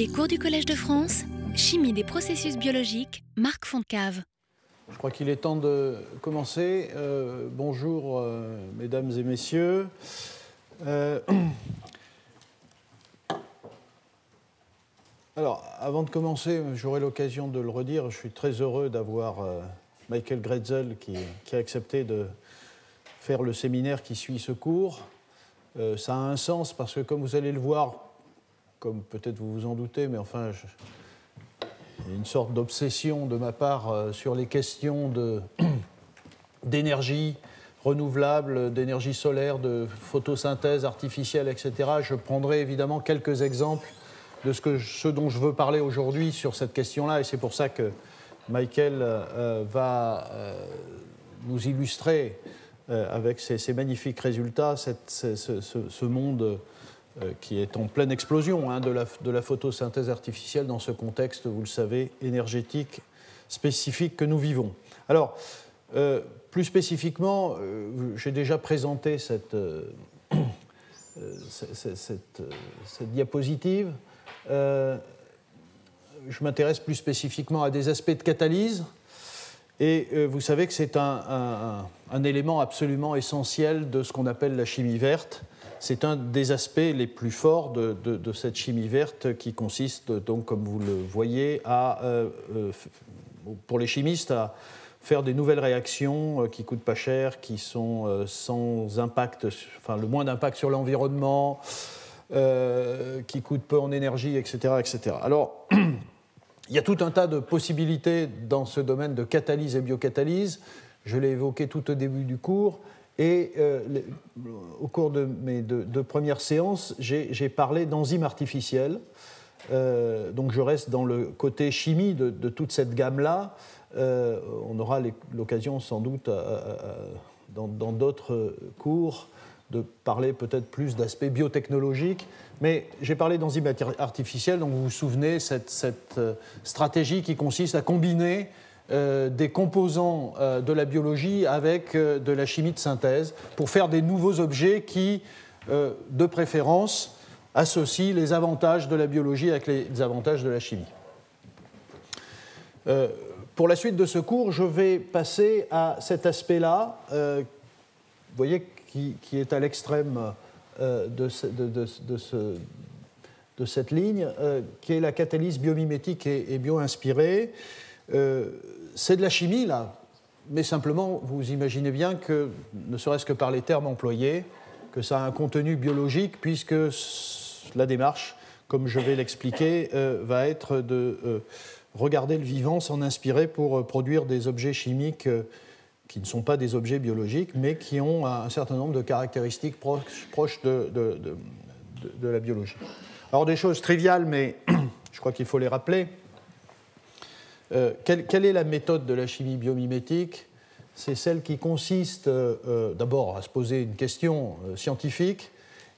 Les cours du Collège de France, Chimie des processus biologiques, Marc Foncave. Je crois qu'il est temps de commencer. Euh, bonjour, euh, mesdames et messieurs. Euh, alors, avant de commencer, j'aurai l'occasion de le redire. Je suis très heureux d'avoir Michael Gretzel qui, a accepté de faire le séminaire qui suit ce cours. ça a un sens parce que, comme vous allez le voir, comme peut-être vous vous en doutez, mais enfin, une sorte d'obsession de ma part euh, sur les questions d'énergie renouvelable, d'énergie solaire, de photosynthèse artificielle, etc. Je prendrai évidemment quelques exemples de ce, dont je veux parler aujourd'hui sur cette question-là, et c'est pour ça que Michael euh, va euh, nous illustrer avec ses, magnifiques résultats ce, monde qui est en pleine explosion hein, de, la, photosynthèse artificielle dans ce contexte, vous le savez, énergétique spécifique que nous vivons. Alors, euh, plus spécifiquement, euh, j'ai déjà présenté cette, diapositive. je m'intéresse plus spécifiquement à des aspects de catalyse. Et vous savez que c'est un, élément absolument essentiel de ce qu'on appelle la chimie verte c'est un des aspects les plus forts de, cette chimie verte qui consiste, donc, comme vous le voyez, euh, euh, pour les chimistes, à faire des nouvelles réactions euh, qui coûtent pas cher, qui sont sans impact, enfin le moins d'impact sur l'environnement, qui coûtent peu en énergie, etc. etc. Alors, il y a tout un tas de possibilités dans ce domaine de catalyse et biocatalyse. Je l'ai évoqué tout au début du cours. Et euh, au cours de mes deux, premières séances, j'ai parlé d'enzymes artificielles. Euh, donc je reste dans le côté chimie de, toute cette gamme-là. Euh, on aura l'occasion sans doute dans d'autres cours de parler peut-être plus d'aspects biotechnologiques. Mais j'ai parlé d'enzymes artificielles, donc vous vous souvenez, cette, stratégie qui consiste à combiner des composants euh, de la biologie avec euh, de la chimie de synthèse pour faire des nouveaux objets qui, de préférence, associent les avantages de la biologie avec les avantages de la chimie. pour la suite de ce cours, je vais passer à cet aspect-là, vous voyez, qui, est à l'extrême de, cette ligne, qui est la catalyse biomimétique et, et bio-inspirée c'est de la chimie, là, mais simplement, vous imaginez bien que, ne serait-ce que par les termes employés, que ça a un contenu biologique, puisque la démarche, comme je vais l'expliquer, euh, va être de euh, regarder le vivant, s'en inspirer pour euh, produire des objets chimiques qui ne sont pas des objets biologiques, mais qui ont un certain nombre de caractéristiques proches, de, de, la biologie. Alors des choses triviales, mais je crois qu'il faut les rappeler. Euh, quelle, est la méthode de la chimie biomimétique? C'est celle qui consiste euh, euh, d'abord à se poser une question scientifique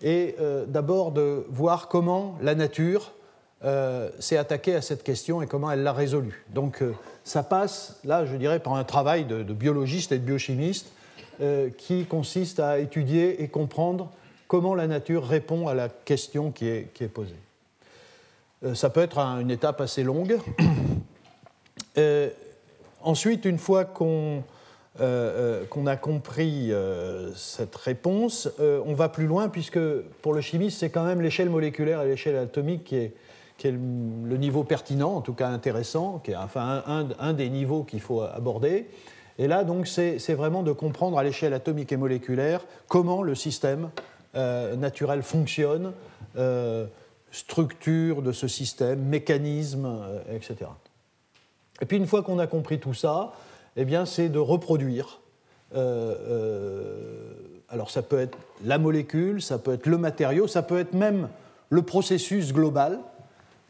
et d'abord de voir comment la nature s'est attaquée à cette question et comment elle l'a résolue. Donc ça passe, là, je dirais, par un travail de, biologiste et de biochimiste qui consiste à étudier et comprendre comment la nature répond à la question qui est, qui est posée. ça peut être une étape assez longue. Euh, ensuite, une fois qu'on euh, euh, a compris cette réponse, on va plus loin puisque pour le chimiste, c'est quand même l'échelle moléculaire et l'échelle atomique qui est, le niveau pertinent, en tout cas intéressant, qui est enfin un, un, des niveaux qu'il faut aborder. Et là, donc, c'est vraiment de comprendre à l'échelle atomique et moléculaire comment le système naturel fonctionne, structure de ce système, mécanisme, etc. Et puis une fois qu'on a compris tout ça, eh bien c'est de reproduire. Euh, euh, alors ça peut être la molécule, ça peut être le matériau, ça peut être même le processus global,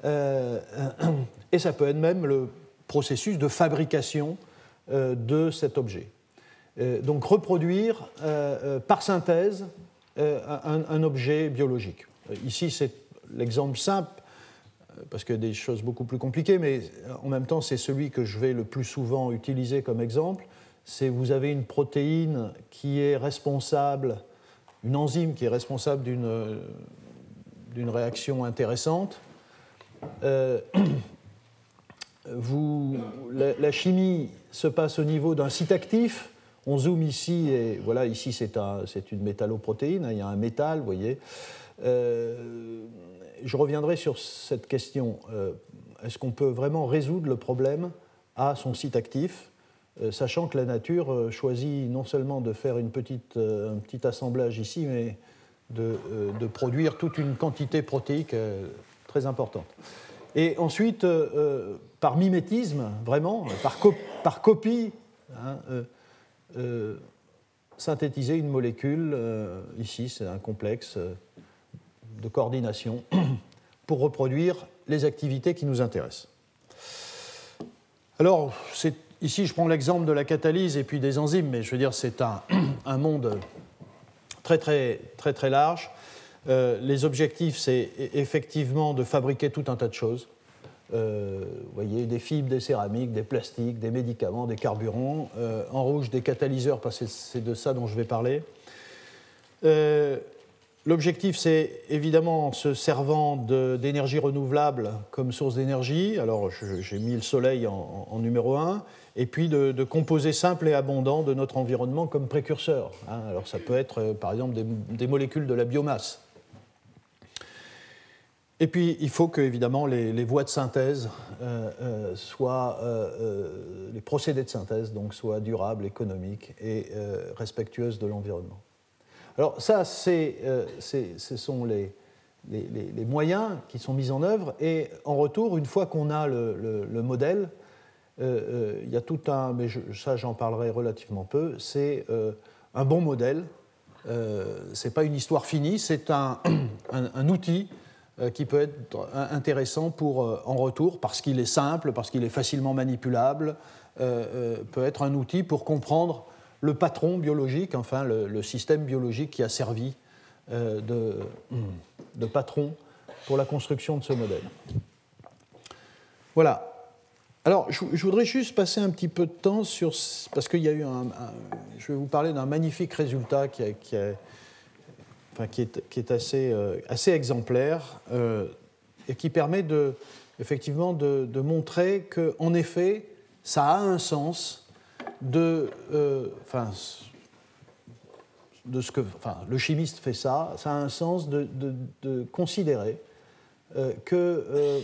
euh, et ça peut être même le processus de fabrication de cet objet. donc reproduire par synthèse un, un, objet biologique. Ici c'est l'exemple simple parce qu'il y a des choses beaucoup plus compliquées, mais en même temps, c'est celui que je vais le plus souvent utiliser comme exemple. C'est vous avez une protéine qui est responsable, une enzyme qui est responsable d'une réaction intéressante. vous, la, chimie se passe au niveau d'un site actif. On zoome ici, et voilà, ici c'est un, une métalloprotéine, il y a un métal, vous voyez. Je reviendrai sur cette question. Est-ce qu'on peut vraiment résoudre le problème à son site actif euh, sachant que la nature euh, choisit non seulement de faire euh, un petit assemblage ici, mais de, produire toute une quantité protéique très importante. Et ensuite, par mimétisme, vraiment, par, par copie, hein, synthétiser une molécule, ici c'est un complexe de coordination, pour reproduire les activités qui nous intéressent. Alors, Ici, je prends l'exemple de la catalyse et puis des enzymes, mais je veux dire, c'est un, monde très, très, très, très large. Euh, les objectifs, c'est e-, effectivement de fabriquer tout un tas de choses. Euh, vous voyez, des fibres, des céramiques, des plastiques, des médicaments, des carburants. Euh, en rouge, des catalyseurs, parce que c'est de ça dont je vais parler. L'objectif, c'est évidemment en se servant d'énergie renouvelable comme source d'énergie. Alors, j'ai mis le soleil en, numéro un et puis de, composés simples et abondants de notre environnement comme précurseurs. Hein. Alors ça peut être euh, par exemple des, molécules de la biomasse. Et puis il faut que évidemment les, voies de synthèse euh, euh, soient, les procédés de synthèse donc soient durables, économiques et respectueuses de l'environnement. Alors ça, c'est, ce sont les, moyens qui sont mis en œuvre et en retour, une fois qu'on a le, le modèle, euh, euh, il y a tout un, mais ça j'en parlerai relativement peu, c'est euh, un bon modèle. ce n'est pas une histoire finie, c'est un, un, outil qui peut être intéressant pour, en retour, parce qu'il est simple, parce qu'il est facilement manipulable, peut être un outil pour comprendre le patron biologique, enfin le, système biologique qui a servi de, de patron pour la construction de ce modèle. Voilà, alors, je, voudrais juste passer un petit peu de temps sur. Parce qu'il y a eu un. je vais vous parler d'un magnifique résultat qui, qui, enfin, qui, est, qui est, assez, euh, assez exemplaire euh, et qui permet de, effectivement de, montrer qu'en effet, ça a un sens de. Euh, de ce que, le chimiste fait ça, ça a un sens de, considérer que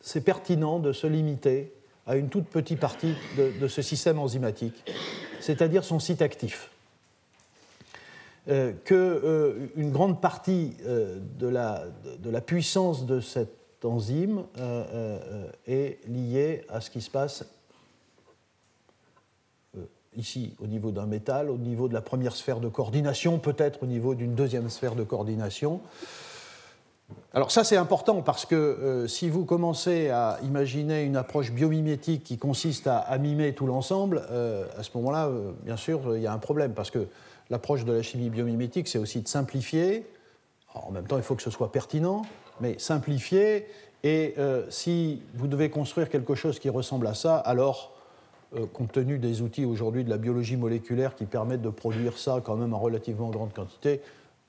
c'est pertinent de se limiter à une toute petite partie de, ce système enzymatique, c'est-à-dire son site actif. Euh, Qu'une euh, grande partie euh, de, la, puissance de cette enzyme euh, est liée à ce qui se passe ici au niveau d'un métal, au niveau de la première sphère de coordination, peut-être au niveau d'une deuxième sphère de coordination. Alors ça c'est important parce que euh, si vous commencez à imaginer une approche biomimétique qui consiste à, mimer tout l'ensemble, euh, à ce moment-là, euh, bien sûr, il y a un problème parce que l'approche de la chimie biomimétique, c'est aussi de simplifier. en même temps, il faut que ce soit pertinent, mais simplifier. Et si vous devez construire quelque chose qui ressemble à ça, alors, compte tenu des outils aujourd'hui de la biologie moléculaire qui permettent de produire ça quand même en relativement grande quantité,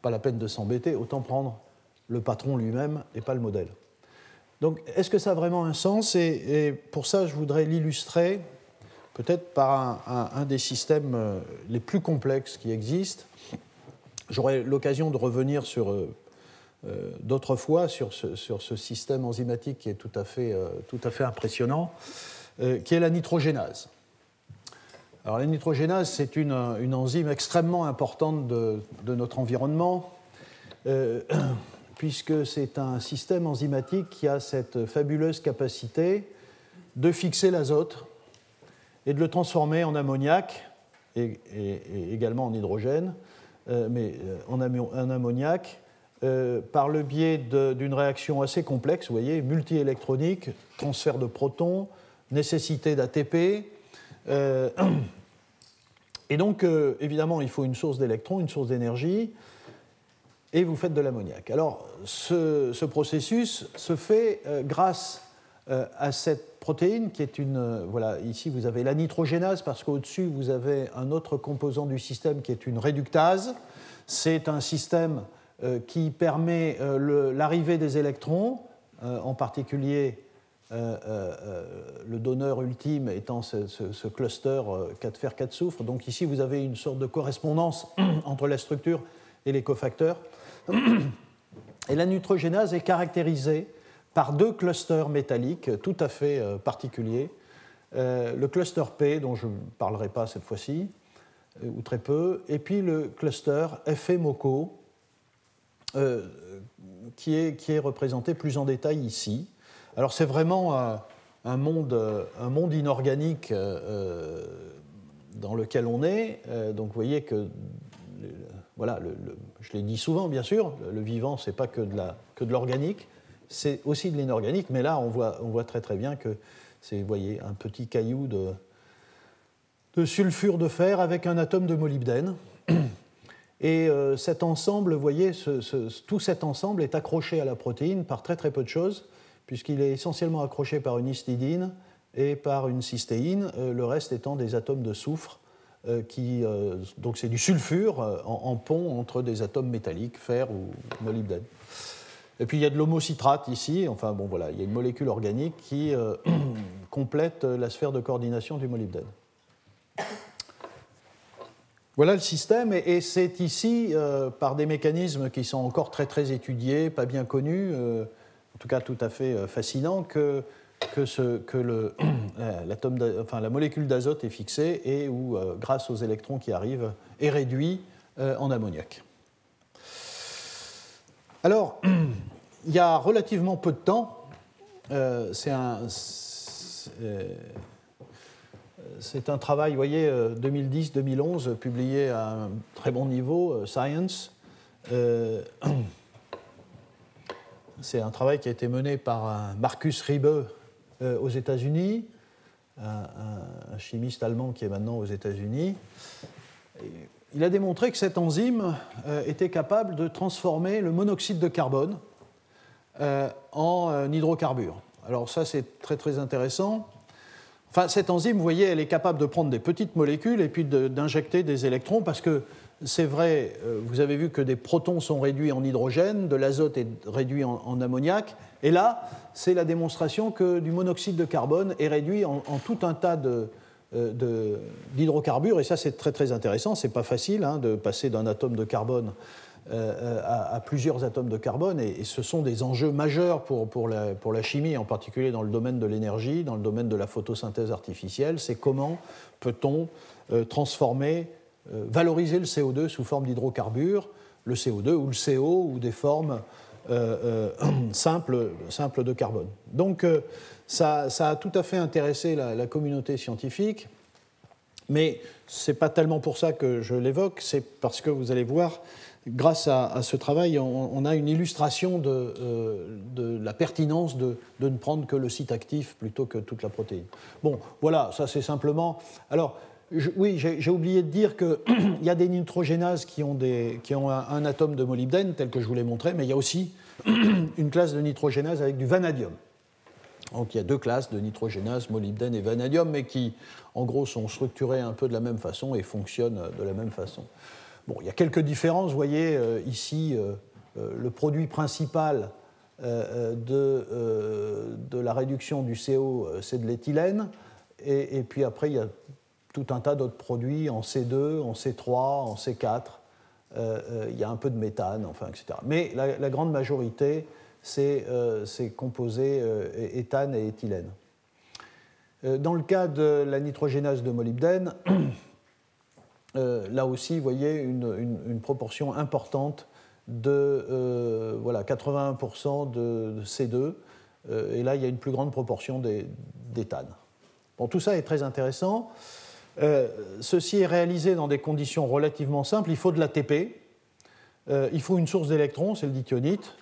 pas la peine de s'embêter, autant prendre le patron lui-même et pas le modèle. Donc, est-ce que ça a vraiment un sens et, pour ça, je voudrais l'illustrer peut-être par un, des systèmes euh, les plus complexes qui existent. J'aurai l'occasion de revenir sur euh, euh, d'autres fois sur ce, sur ce, système enzymatique qui est tout à fait, tout à fait impressionnant, qui est la nitrogénase. Alors, la nitrogénase, c'est une, enzyme extrêmement importante de, notre environnement puisque c'est un système enzymatique qui a cette fabuleuse capacité de fixer l'azote et de le transformer en ammoniac et, également en hydrogène, euh, mais euh, en, ammoniac, euh, par le biais d'une réaction assez complexe, vous voyez, multiélectronique, transfert de protons, nécessité d'ATP. et donc, évidemment, il faut une source d'électrons, une source d'énergie et vous faites de l'ammoniac. Alors, ce, processus se fait euh, grâce euh, à cette protéine qui est une. Euh, voilà, ici vous avez la nitrogénase parce qu'au-dessus vous avez un autre composant du système qui est une réductase. C'est un système qui permet l'arrivée des électrons en particulier le donneur ultime étant ce, cluster 4 fer 4 soufre. Donc ici, vous avez une sorte de correspondance entre la structure et les cofacteurs. Et la nitrogénase est caractérisée par deux clusters métalliques tout à fait particuliers. le cluster P, dont je ne parlerai pas cette fois-ci, ou très peu, et puis le cluster euh, qui, est, qui, est, représenté plus en détail ici. Alors c'est vraiment un, monde, un, monde, inorganique euh, dans lequel on est. Euh, donc vous voyez que, voilà, je l'ai dit souvent bien sûr, le vivant c'est pas que de l'organique, c'est aussi de l'inorganique, mais là on voit, on très très bien que c'est, voyez, un petit caillou de, sulfure de fer avec un atome de molybdène. Et euh, cet ensemble, voyez, tout cet ensemble est accroché à la protéine par très très peu de choses, puisqu'il est essentiellement accroché par une histidine et par une cystéine, euh, le reste étant des atomes de soufre, euh, qui, donc c'est du sulfure en, pont entre des atomes métalliques, fer ou molybdène. Et puis il y a de l'homocitrate ici, enfin bon voilà, il y a une molécule organique qui complète la sphère de coordination du molybdène. Voilà le système, et, c'est ici, euh, par des mécanismes qui sont encore très très étudiés, pas bien connus, euh, tout cas tout à fait euh, fascinants, que, que, le, la molécule d'azote est fixée et où, grâce aux électrons qui arrivent, est réduit en ammoniac. Alors, il y a relativement peu de temps, c'est un un travail, vous voyez, 2010-2011, euh, publié à un très bon niveau, euh, Science. Euh, c'est un travail qui a été mené par Marcus Riebe aux États-Unis, un, chimiste allemand qui est maintenant aux États-Unis. Il a démontré que cette enzyme était capable de transformer le monoxyde de carbone en hydrocarbure. Alors ça, c'est très très intéressant Enfin, cette enzyme, vous voyez, elle est capable de prendre des petites molécules et puis d'injecter des électrons parce que c'est vrai, euh, vous avez vu que des protons sont réduits en hydrogène, de l'azote est réduit en, ammoniac, et là, c'est la démonstration que du monoxyde de carbone est réduit en, tout un tas euh, d'hydrocarbures, et ça c'est très très intéressant, c'est pas facile hein, de passer d'un atome de carbone euh, à, plusieurs atomes de carbone, et, ce sont des enjeux majeurs pour, la, chimie, en particulier dans le domaine de l'énergie, dans le domaine de la photosynthèse artificielle, c'est comment peut-on transformer, valoriser le CO2 sous forme d'hydrocarbures, le CO2 ou le CO ou des formes simples, simples, de carbone. Donc ça, ça, a tout à fait intéressé la, communauté scientifique, mais ce n'est pas tellement pour ça que je l'évoque, c'est parce que vous allez voir, grâce à, ce travail, on, a une illustration euh, de, la pertinence de, ne prendre que le site actif plutôt que toute la protéine. Bon, voilà, ça c'est simplement. Alors, oui, j'ai oublié de dire qu'il y a des nitrogénases qui ont, un, atome de molybdène, tel que je vous l'ai montré, mais il y a aussi une classe de nitrogénase avec du vanadium. Donc il y a deux classes de nitrogénase, molybdène et vanadium, mais qui, en gros, sont structurées un peu de la même façon et fonctionnent de la même façon il y a quelques différences. Vous voyez euh, ici euh, euh, le produit principal de, la réduction du CO, c'est de l'éthylène. Et, puis après, il y a tout un tas d'autres produits en C2, en C3, en C4. il y a un peu de méthane, enfin, etc. Mais la, grande majorité, c'est composés éthane et éthylène. Dans le cas de la nitrogénase de molybdène, euh, là aussi, vous voyez une, proportion importante de euh, voilà, 81% de, C2, euh, et là, il y a une plus grande proportion d'éthane. Bon, tout ça est très intéressant. Ceci est réalisé dans des conditions relativement simples. Il faut de l'ATP, il faut une source d'électrons, c'est le dithionite,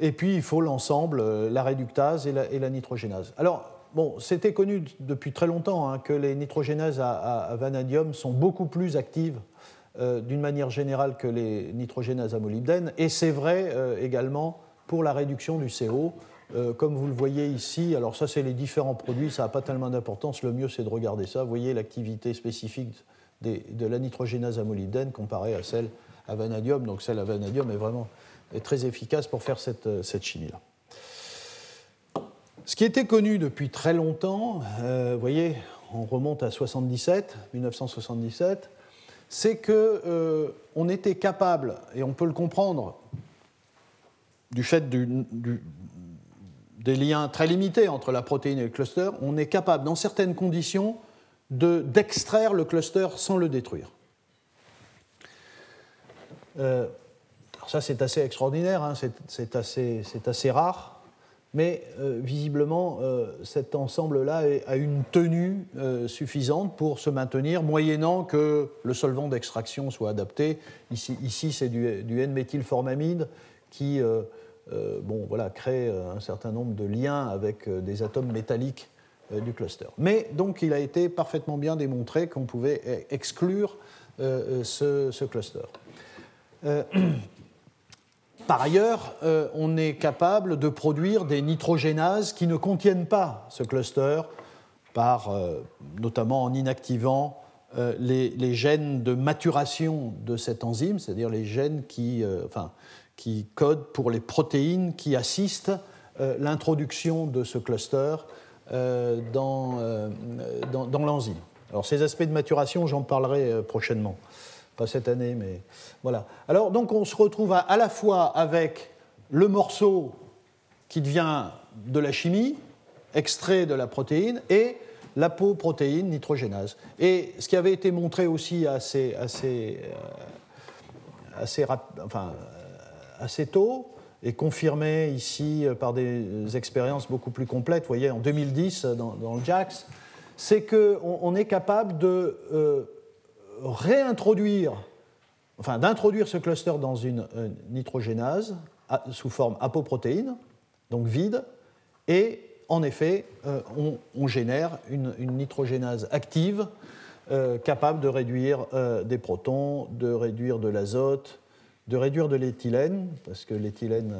et puis il faut l'ensemble, la réductase et la, nitrogénase. Alors, bon, c'était connu depuis très longtemps hein, que les nitrogénases à, vanadium sont beaucoup plus actives euh, d'une manière générale que les nitrogénases à molybdène, et c'est vrai euh, également pour la réduction du CO. Euh, comme vous le voyez ici, alors ça c'est les différents produits, ça n'a pas tellement d'importance, le mieux c'est de regarder ça. Vous voyez l'activité spécifique de la nitrogénase à molybdène comparée à celle à vanadium, donc celle à vanadium est vraiment est très efficace pour faire cette, cette chimie-là. Ce qui était connu depuis très longtemps, vous voyez, on remonte à 77, 1977, c'est que on était capable, et on peut le comprendre du fait des liens très limités entre la protéine et le cluster, on est capable, dans certaines conditions, d'extraire le cluster sans le détruire. Euh, ça, c'est assez extraordinaire, hein, c'est assez, rare, mais euh, visiblement, euh, cet ensemble-là a une tenue suffisante pour se maintenir, moyennant que le solvant d'extraction soit adapté. Ici, ici c'est du, du N-méthylformamide qui bon, voilà, crée un certain nombre de liens avec des atomes métalliques du cluster. Mais donc, il a été parfaitement bien démontré qu'on pouvait e-, exclure ce, cluster. Euh, par ailleurs, euh, on est capable de produire des nitrogénases qui ne contiennent pas ce cluster, par, euh, notamment en inactivant les, gènes de maturation de cette enzyme, c'est-à-dire les gènes qui, enfin, qui, codent pour les protéines qui assistent l'introduction de ce cluster dans, dans, dans l'enzyme. Alors ces aspects de maturation, j'en parlerai prochainement pas cette année, mais voilà. Alors donc on se retrouve à, la fois avec le morceau qui devient de la chimie, extrait de la protéine, et l'apoprotéine nitrogénase. Et ce qui avait été montré aussi assez, assez, euh, assez, enfin, euh, assez tôt, et confirmé ici par des expériences beaucoup plus complètes, vous voyez, en 2010 dans, le JAX, c'est qu'on on est capable de euh, réintroduire, enfin d'introduire ce cluster dans une, nitrogénase sous forme apoprotéine, donc vide, et en effet, euh, on, génère une, nitrogénase active euh, capable de réduire euh, des protons, de réduire de l'azote, de réduire de l'éthylène, parce que l'éthylène,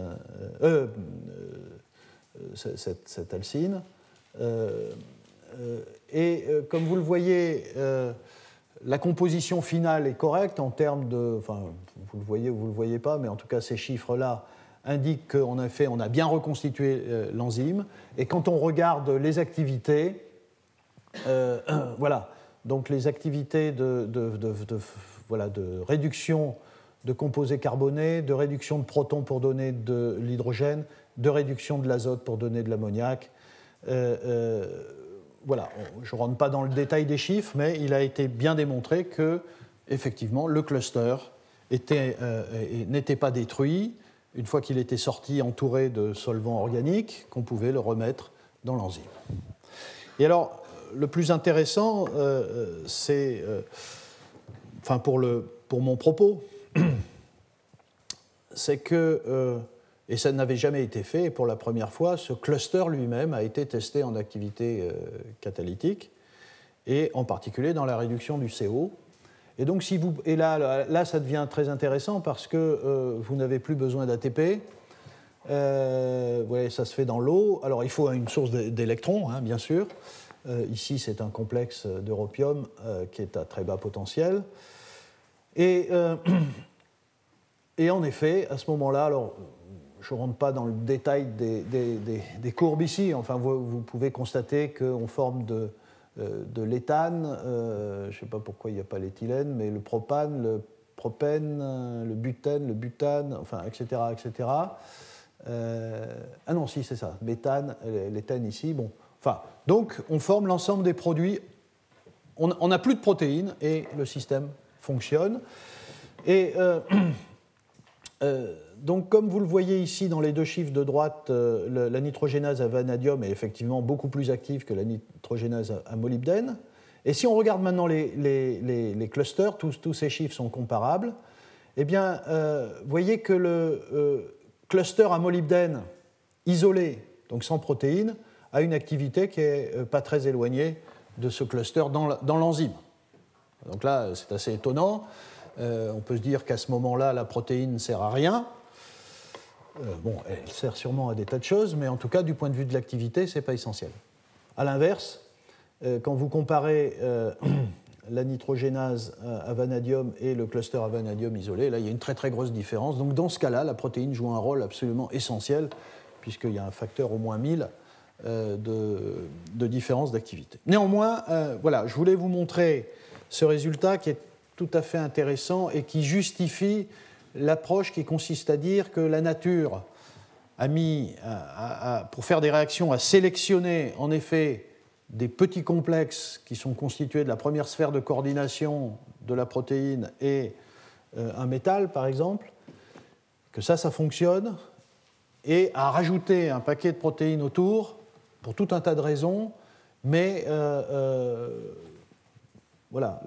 cette, cette, alcine. et comme vous le voyez, la composition finale est correcte en termes de. Enfin, vous le voyez ou vous ne le voyez pas, mais en tout cas, ces chiffres-là indiquent qu'en effet, on a bien reconstitué euh, l'enzyme. Et quand on regarde les activités, euh, voilà, donc les activités de, voilà, de réduction de composés carbonés, de réduction de protons pour donner de l'hydrogène, de réduction de l'azote pour donner de l'ammoniac. Euh, voilà, je ne rentre pas dans le détail des chiffres, mais il a été bien démontré que, effectivement, le cluster euh, n'était pas détruit une fois qu'il était sorti entouré de solvants organiques, qu'on pouvait le remettre dans l'enzyme. Et alors, le plus intéressant, euh, euh, c'est, enfin pour, le, pour mon propos, c'est que et ça n'avait jamais été fait. Pour la première fois, ce cluster lui-même a été testé en activité euh, catalytique, et en particulier dans la réduction du CO. Et donc, si vous, et là, là, ça devient très intéressant parce que euh, vous n'avez plus besoin d'ATP. Euh, ça se fait dans l'eau. Alors, il faut une source d'électrons, hein, bien sûr. ici, c'est un complexe d'europium qui est à très bas potentiel. Et, et en effet, à ce moment-là, alors je ne rentre pas dans le détail des, courbes ici. Enfin, vous, pouvez constater qu'on forme de, euh, l'éthane, euh, je ne sais pas pourquoi il n'y a pas l'éthylène, mais le propane, le propène, le butène, le butane, enfin, etc. etc. Euh, ah non, si, c'est ça, méthane, l'éthane ici. Bon. Enfin, donc, on forme l'ensemble des produits. On n'a plus de protéines et le système fonctionne. Et. donc, comme vous le voyez ici dans les deux chiffres de droite, euh, la nitrogénase à vanadium est effectivement beaucoup plus active que la nitrogénase à, molybdène. Et si on regarde maintenant les, clusters, tous, ces chiffres sont comparables, eh bien, euh, voyez que le euh, cluster à molybdène isolé, donc sans protéines, a une activité qui n'est pas très éloignée de ce cluster dans l'enzyme. Donc là, c'est assez étonnant. On peut se dire qu'à ce moment-là, la protéine ne sert à rien. Euh, bon, elle sert sûrement à des tas de choses, mais en tout cas, du point de vue de l'activité, ce n'est pas essentiel. A l'inverse, euh, quand vous comparez euh, la nitrogénase à vanadium et le cluster à vanadium isolé, là, il y a une très très grosse différence. Donc dans ce cas-là, la protéine joue un rôle absolument essentiel, puisqu'il y a un facteur au moins 1000 de, de, différence d'activité. Néanmoins, voilà, je voulais vous montrer ce résultat qui est tout à fait intéressant et qui justifie l'approche qui consiste à dire que la nature a mis, pour faire des réactions, à sélectionner en effet des petits complexes qui sont constitués de la première sphère de coordination de la protéine et euh, un métal, par exemple, que ça, ça fonctionne, et à rajouter un paquet de protéines autour pour tout un tas de raisons, mais euh, euh, voilà,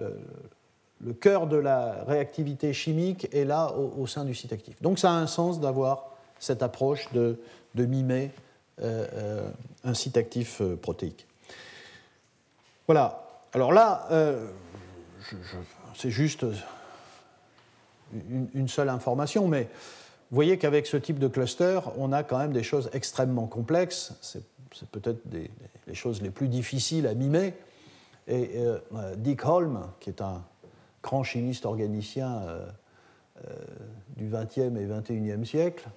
cœur de la réactivité chimique est là au, sein du site actif. Donc ça a un sens d'avoir cette approche de, mimer un site actif protéique. Voilà. Alors là, c'est juste une, seule information, mais vous voyez qu'avec ce type de cluster, on a quand même des choses extrêmement complexes. C'est, peut-être les choses les plus difficiles à mimer. Et euh, Dick Holm, qui est un grand chimiste organicien euh, euh, du XXe et XXIe siècle,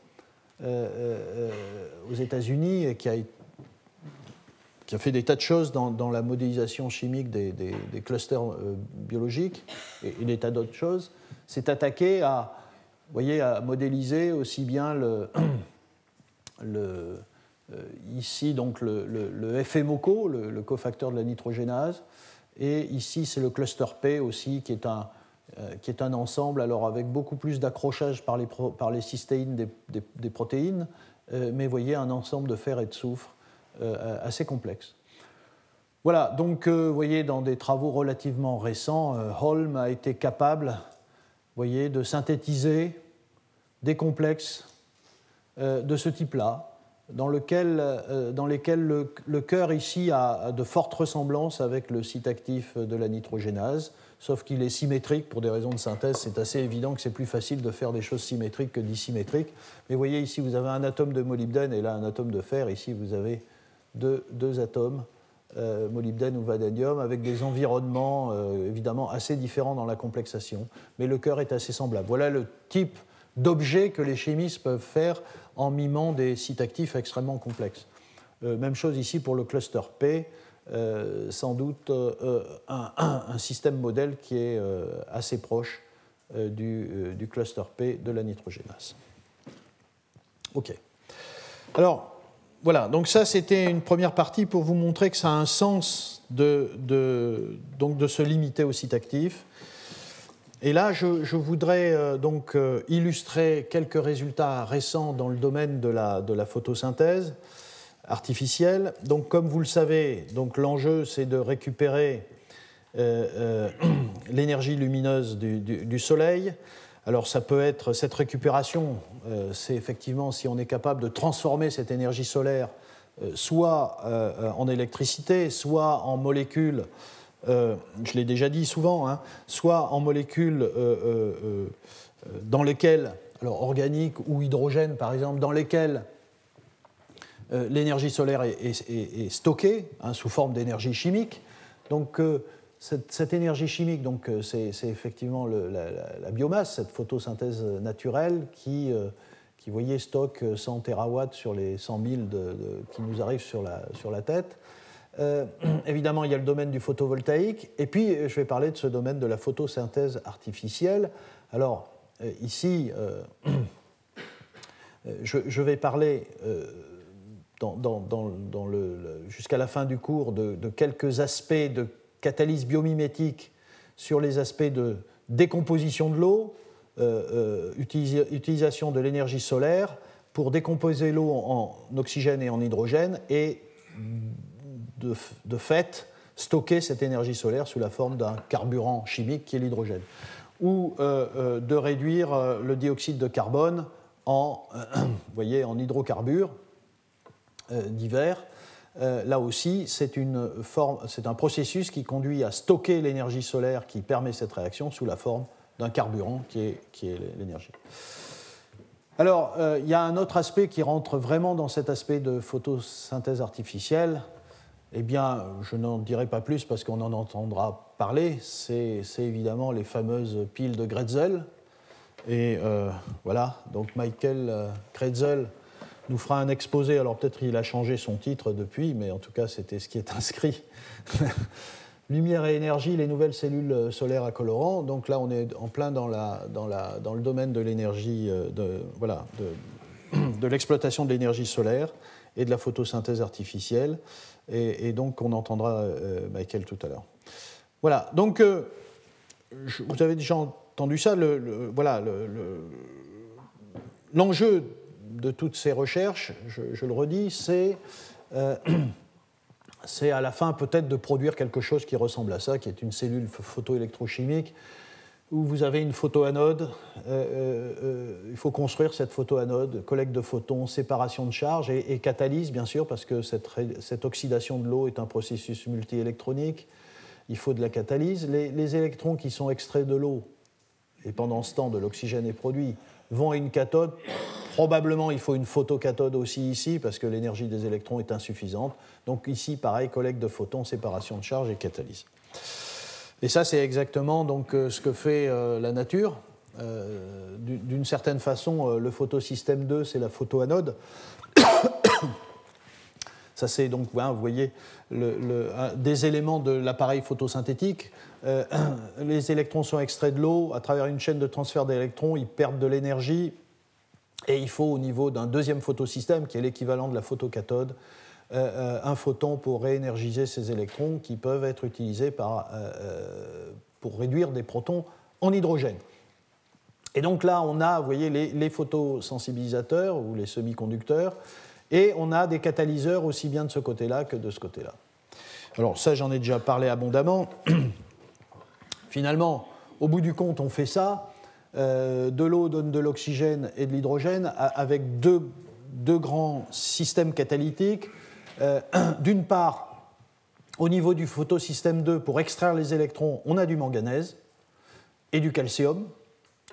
aux États-Unis, qui a, fait des tas de choses dans, la modélisation chimique des, clusters biologiques et, des tas d'autres choses, s'est attaqué à, voyez, modéliser aussi bien le, ici le FMOCO, le, cofacteur de la nitrogénase, et ici, c'est le cluster P aussi, qui est un, euh, qui est un ensemble, alors avec beaucoup plus d'accrochage par les, cystéines des, des, protéines, euh, mais voyez, un ensemble de fer et de soufre euh, assez complexe. Voilà, donc vous voyez, dans des travaux relativement récents, Holm a été capable, voyez, de synthétiser des complexes de ce type-là, dans, lequel, euh, dans lesquels le, cœur ici a, de fortes ressemblances avec le site actif de la nitrogénase, sauf qu'il est symétrique pour des raisons de synthèse. C'est assez évident que c'est plus facile de faire des choses symétriques que dissymétriques. Mais vous voyez ici, vous avez un atome de molybdène et là un atome de fer. Ici, vous avez deux, atomes, euh, molybdène ou vanadium, avec des environnements euh, évidemment assez différents dans la complexation. Mais le cœur est assez semblable. Voilà le type d'objets que les chimistes peuvent faire en mimant des sites actifs extrêmement complexes. Euh, même chose ici pour le cluster P, euh, sans doute euh, un, système modèle qui est assez proche du, cluster P de la nitrogénase. OK. Alors, voilà, donc ça c'était une première partie pour vous montrer que ça a un sens de, de se limiter au site actif. Et là, je, voudrais euh, donc euh, illustrer quelques résultats récents dans le domaine de la, photosynthèse artificielle. Donc, comme vous le savez, l'enjeu c'est de récupérer euh, l'énergie lumineuse du, Soleil. Alors, ça peut être cette récupération, c'est effectivement si on est capable de transformer cette énergie solaire soit en électricité, soit en molécules euh, je l'ai déjà dit souvent, hein, soit en molécules euh, euh, dans lesquelles, alors organiques ou hydrogène par exemple, dans lesquelles l'énergie solaire est, stockée hein, sous forme d'énergie chimique. Donc cette, énergie chimique, donc c'est effectivement la, biomasse, cette photosynthèse naturelle qui, qui voyez, stocke 100 TWh sur les 100 000 qui nous arrivent sur la, sur la tête. Euh, évidemment, il y a le domaine du photovoltaïque, et puis euh, je vais parler de ce domaine de la photosynthèse artificielle. Alors, euh, ici, je, vais parler jusqu'à la fin du cours de, quelques aspects de catalyse biomimétique sur les aspects de décomposition de l'eau, utilisation de l'énergie solaire pour décomposer l'eau en oxygène et en hydrogène, et de, fait stocker cette énergie solaire sous la forme d'un carburant chimique qui est l'hydrogène, ou euh, euh, de réduire euh, le dioxyde de carbone en, hydrocarbures divers. là aussi, c'est un processus qui conduit à stocker l'énergie solaire qui permet cette réaction sous la forme d'un carburant qui est, qui est l'énergie. Alors, il y a un autre aspect qui rentre vraiment dans cet aspect de photosynthèse artificielle, eh bien, je n'en dirai pas plus parce qu'on en entendra parler. C'est évidemment les fameuses piles de Gretzel. Et euh, voilà, donc Michael euh, Gretzel nous fera un exposé. Alors peut-être il a changé son titre depuis, mais en tout cas c'était ce qui est inscrit. Lumière et énergie, les nouvelles cellules solaires à colorant. Donc là, on est en plein dans, le domaine de l'énergie, euh, de l'exploitation de l'énergie solaire et de la photosynthèse artificielle. Et, donc, on entendra euh, Michael tout à l'heure. Voilà. Donc, euh, vous avez déjà entendu ça. Voilà. L'enjeu de toutes ces recherches, je, le redis, c'est à la fin peut-être de produire quelque chose qui ressemble à ça, qui est une cellule photoélectrochimique où vous avez une photoanode. Euh, euh, euh, il faut construire cette photoanode, collecte de photons, séparation de charges et, catalyse, bien sûr, parce que cette, oxydation de l'eau est un processus multiélectronique. Il faut de la catalyse. Les, les électrons qui sont extraits de l'eau, et pendant ce temps de l'oxygène est produit, vont à une cathode Probablement, il faut une photocathode aussi ici, parce que l'énergie des électrons est insuffisante. Donc ici, pareil, collecte de photons, séparation de charge et catalyse. Et ça, c'est exactement donc, euh, ce que fait euh, la nature. Euh, d'une certaine façon, le photosystème 2, c'est la photoanode. Ça, c'est donc, vous voyez, des éléments de l'appareil photosynthétique. les électrons sont extraits de l'eau. À travers une chaîne de transfert d'électrons, ils perdent de l'énergie et il faut, au niveau d'un deuxième photosystème, qui est l'équivalent de la photocathode, un photon pour réénergiser ces électrons qui peuvent être utilisés euh, pour réduire des protons en hydrogène. Et donc là, on a, vous voyez, les, photosensibilisateurs ou les semi-conducteurs, et on a des catalyseurs aussi bien de ce côté-là que de ce côté-là. Alors ça, j'en ai déjà parlé abondamment. Finalement, au bout du compte, on fait ça euh, de l'eau donne de l'oxygène et de l'hydrogène avec deux, grands systèmes catalytiques. Euh, d'une part, au niveau du photosystème 2, pour extraire les électrons, on a du manganèse et du calcium.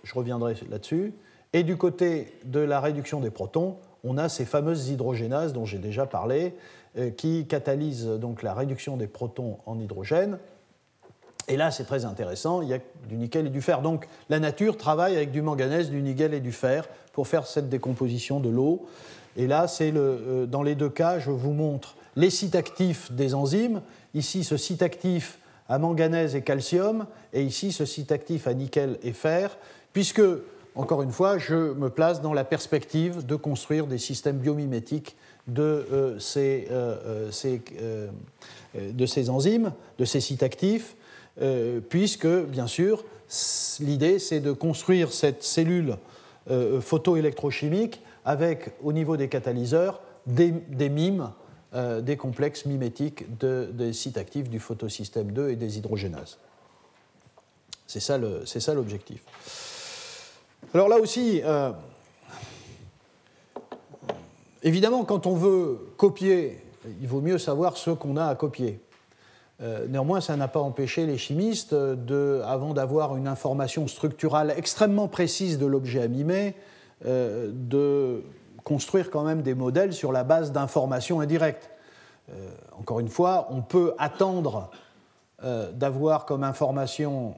Je reviendrai là-dessus. Et du côté de la réduction des protons, on a ces fameuses hydrogénases dont j'ai déjà parlé, euh, qui catalysent donc la réduction des protons en hydrogène et là, c'est très intéressant, il y a du nickel et du fer. Donc la nature travaille avec du manganèse, du nickel et du fer pour faire cette décomposition de l'eau. Et là, euh, dans les deux cas, je vous montre les sites actifs des enzymes. Ici, ce site actif à manganèse et calcium, et ici, ce site actif à nickel et fer, puisque, encore une fois, je me place dans la perspective de construire des systèmes biomimétiques de, euh, ces, euh, ces, enzymes, de ces sites actifs. Puisque, bien sûr, l'idée, c'est de construire cette cellule photoélectrochimique avec, au niveau des catalyseurs, des, mimes, euh, des complexes mimétiques des sites actifs du photosystème 2 et des hydrogénases. C'est ça l'objectif. Alors là aussi, évidemment, quand on veut copier, il vaut mieux savoir ce qu'on a à copier. Euh, néanmoins, ça n'a pas empêché les chimistes, de, avant d'avoir une information structurale extrêmement précise de l'objet à mimer, euh, de construire quand même des modèles sur la base d'informations indirectes. Euh, encore une fois, on peut attendre d'avoir comme information,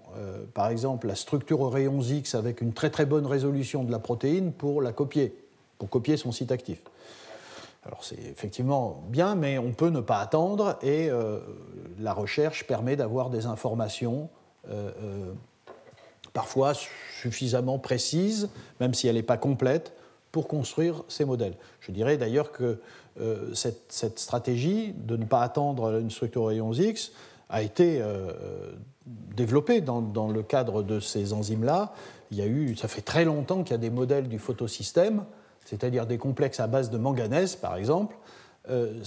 par exemple, la structure aux rayons X avec une très très bonne résolution de la protéine pour la copier, pour copier son site actif. Alors c'est effectivement bien, mais on peut ne pas attendre et euh, la recherche permet d'avoir des informations euh, euh, parfois suffisamment précises, même si elle n'est pas complète, pour construire ces modèles. Je dirais d'ailleurs que cette, stratégie de ne pas attendre une structure rayons X a été développée dans, dans, le cadre de ces enzymes-là. Il y a eu, ça fait très longtemps qu'il y a des modèles du photosystème c'est-à-dire des complexes à base de manganèse, par exemple, euh,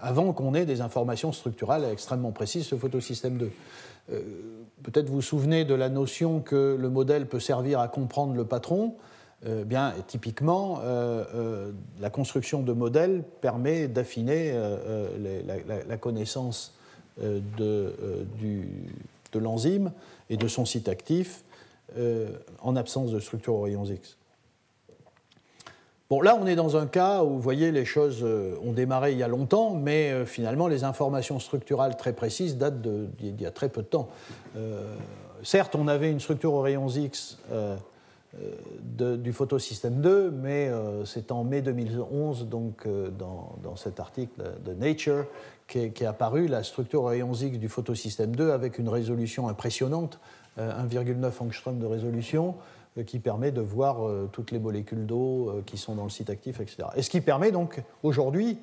avant qu'on ait des informations structurales extrêmement précises sur le photosystème 2. Euh, peut-être vous vous souvenez de la notion que le modèle peut servir à comprendre le patron. Euh, bien, typiquement, la construction de modèles permet d'affiner la, connaissance de, de l'enzyme et de son site actif en absence de structure aux rayons X. Bon, là, on est dans un cas où, vous voyez, les choses euh, ont démarré il y a longtemps, mais euh, finalement, les informations structurales très précises datent d'il y a très peu de temps. Euh, certes, on avait une structure aux rayons X du photosystème 2, mais c'est en mai 2011, donc dans, dans, cet article de Nature, qu'est est apparue la structure rayons X du photosystème 2 avec une résolution impressionnante, 1,9 angstrom de résolution, qui permet de voir toutes les molécules d'eau qui sont dans le site actif, etc. Et ce qui permet donc aujourd'hui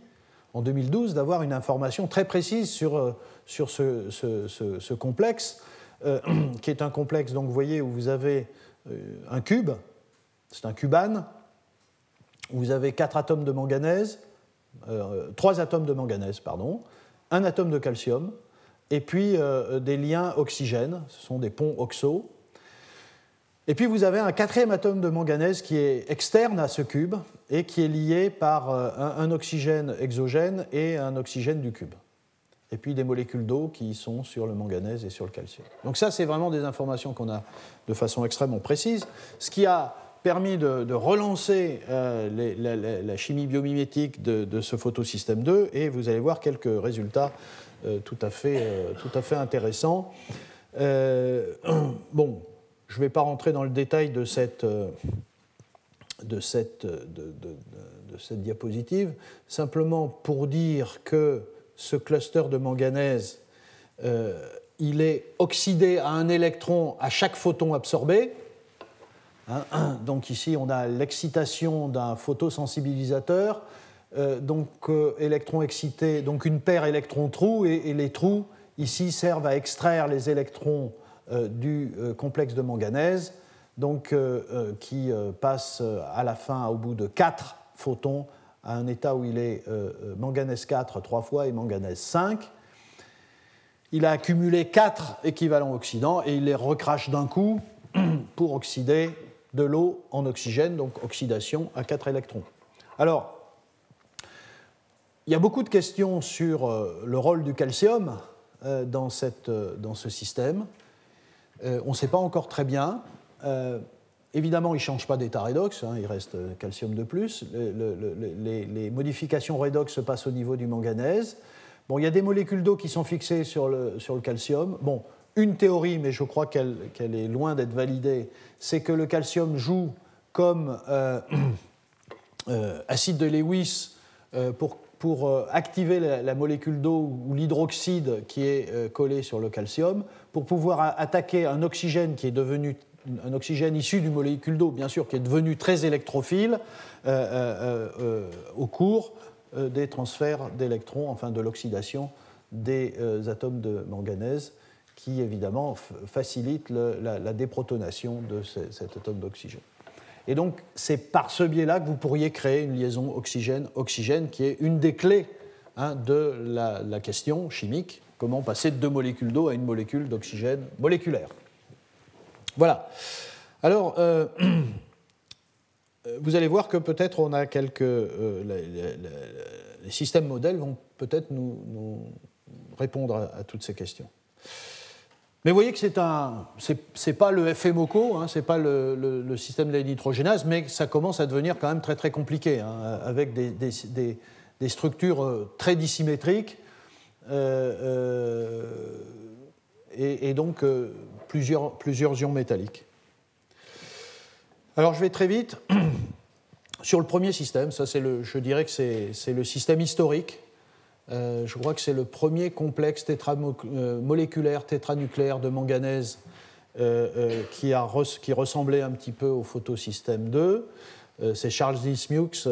en 2012 d'avoir une information très précise sur, euh, sur ce, complexe, euh, qui est un complexe, donc vous voyez, où vous avez euh, un cube, c'est un cubane, où vous avez quatre atomes de manganèse, trois atomes de manganèse, pardon, un atome de calcium, et puis des liens oxygène, ce sont des ponts oxo. Et puis vous avez un quatrième atome de manganèse qui est externe à ce cube et qui est lié par euh, un, oxygène exogène et un oxygène du cube. Et puis des molécules d'eau qui sont sur le manganèse et sur le calcium. Donc ça, c'est vraiment des informations qu'on a de façon extrêmement précise, ce qui a permis de, relancer euh, la, chimie biomimétique de, ce photosystème 2, et vous allez voir quelques résultats euh, tout, à fait, tout à fait intéressants. bon, je ne vais pas rentrer dans le détail de cette, euh, de cette, diapositive, simplement pour dire que ce cluster de manganèse, euh, il est oxydé à un électron à chaque photon absorbé. Hein, donc ici, on a l'excitation d'un photosensibilisateur, euh, donc excité, donc une paire électron-trou, et, les trous ici servent à extraire les électrons euh, du euh, complexe de manganèse, donc, euh, qui passe à la fin, au bout de 4 photons, à un état où il est manganèse 4 trois fois et manganèse 5. Il a accumulé 4 équivalents oxydants et il les recrache d'un coup pour oxyder de l'eau en oxygène, donc oxydation à 4 électrons. Alors, il y a beaucoup de questions sur le rôle du calcium dans, cette, dans ce système. Euh, on ne sait pas encore très bien. Euh, évidemment, il ne change pas d'état redox, hein, il reste euh, calcium de plus. les, modifications redox se passent au niveau du manganèse. Bon, il y a des molécules d'eau qui sont fixées sur le, calcium. Bon, une théorie, mais je crois qu'elle est loin d'être validée, c'est que le calcium joue comme acide de Lewis pour pour euh, activer la, molécule d'eau ou l'hydroxyde qui est euh, collé sur le calcium, pour pouvoir attaquer un oxygène qui est devenu un oxygène issu d'une molécule d'eau, bien sûr, qui est devenu très électrophile euh, au cours des transferts d'électrons, enfin de l'oxydation des atomes de manganèse, qui évidemment facilite la, déprotonation de cet atome d'oxygène. Et donc, c'est par ce biais-là que vous pourriez créer une liaison oxygène-oxygène qui est une des clés hein, de la, question chimique, comment passer de deux molécules d'eau à une molécule d'oxygène moléculaire? Voilà. Alors, euh, vous allez voir que peut-être on a quelques. Euh, les, systèmes modèles vont peut-être nous, répondre à toutes ces questions. Mais vous voyez que c'est un, c'est pas le FMOCO, hein, c'est pas le, système de la nitrogénase, mais ça commence à devenir quand même très très compliqué, hein, avec des, structures euh, très dissymétriques euh, euh, et, donc plusieurs, plusieurs ions métalliques. Alors je vais très vite sur le premier système. Ça, c'est le, je dirais que c'est le système historique euh, je crois que c'est le premier complexe euh, moléculaire tétranucléaire de manganèse euh, qui, a qui, ressemblait un petit peu au photosystème 2. c'est Charles Dismukes,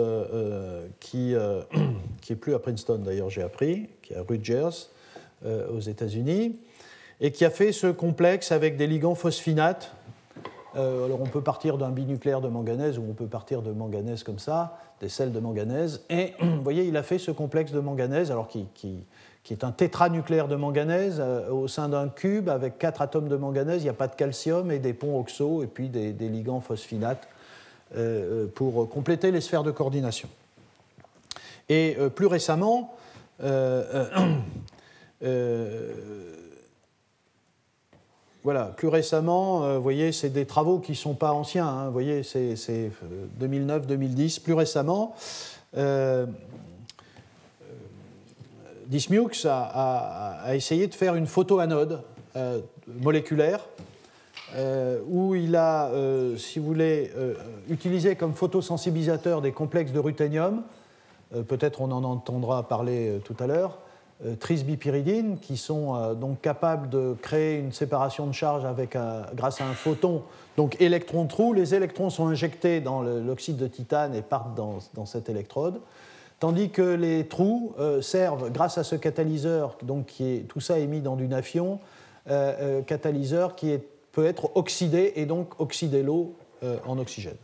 qui, qui est plus à Princeton d'ailleurs, j'ai appris, qui est à Rutgers, aux États-Unis, et qui a fait ce complexe avec des ligands phosphinates euh, alors on peut partir d'un binucléaire de manganèse ou on peut partir de manganèse comme ça, des sels de manganèse. Et vous voyez, il a fait ce complexe de manganèse, alors qui, est un tétranucléaire de manganèse euh, au sein d'un cube avec quatre atomes de manganèse. Il n'y a pas de calcium et des ponts oxo et puis des, ligands phosphinates euh, pour compléter les sphères de coordination. Et plus récemment, plus récemment, euh, vous voyez, c'est des travaux qui ne sont pas anciens, hein, voyez, c'est 2009-2010. Plus récemment, euh, Dismukes a, essayé de faire une photoanode euh, moléculaire où il a, si vous voulez, utilisé comme photosensibilisateur des complexes de ruthénium. Peut-être on en entendra parler tout à l'heure. Trisbipyridine, qui sont donc capables de créer une séparation de charge avec grâce à un photon, donc électron-trou. Les électrons sont injectés dans l'oxyde de titane et partent dans, cette électrode tandis que les trous euh, servent, grâce à ce catalyseur, donc qui est, tout ça est mis dans du nafion, euh, euh, catalyseur qui peut être oxydé et donc oxyder l'eau en oxygène.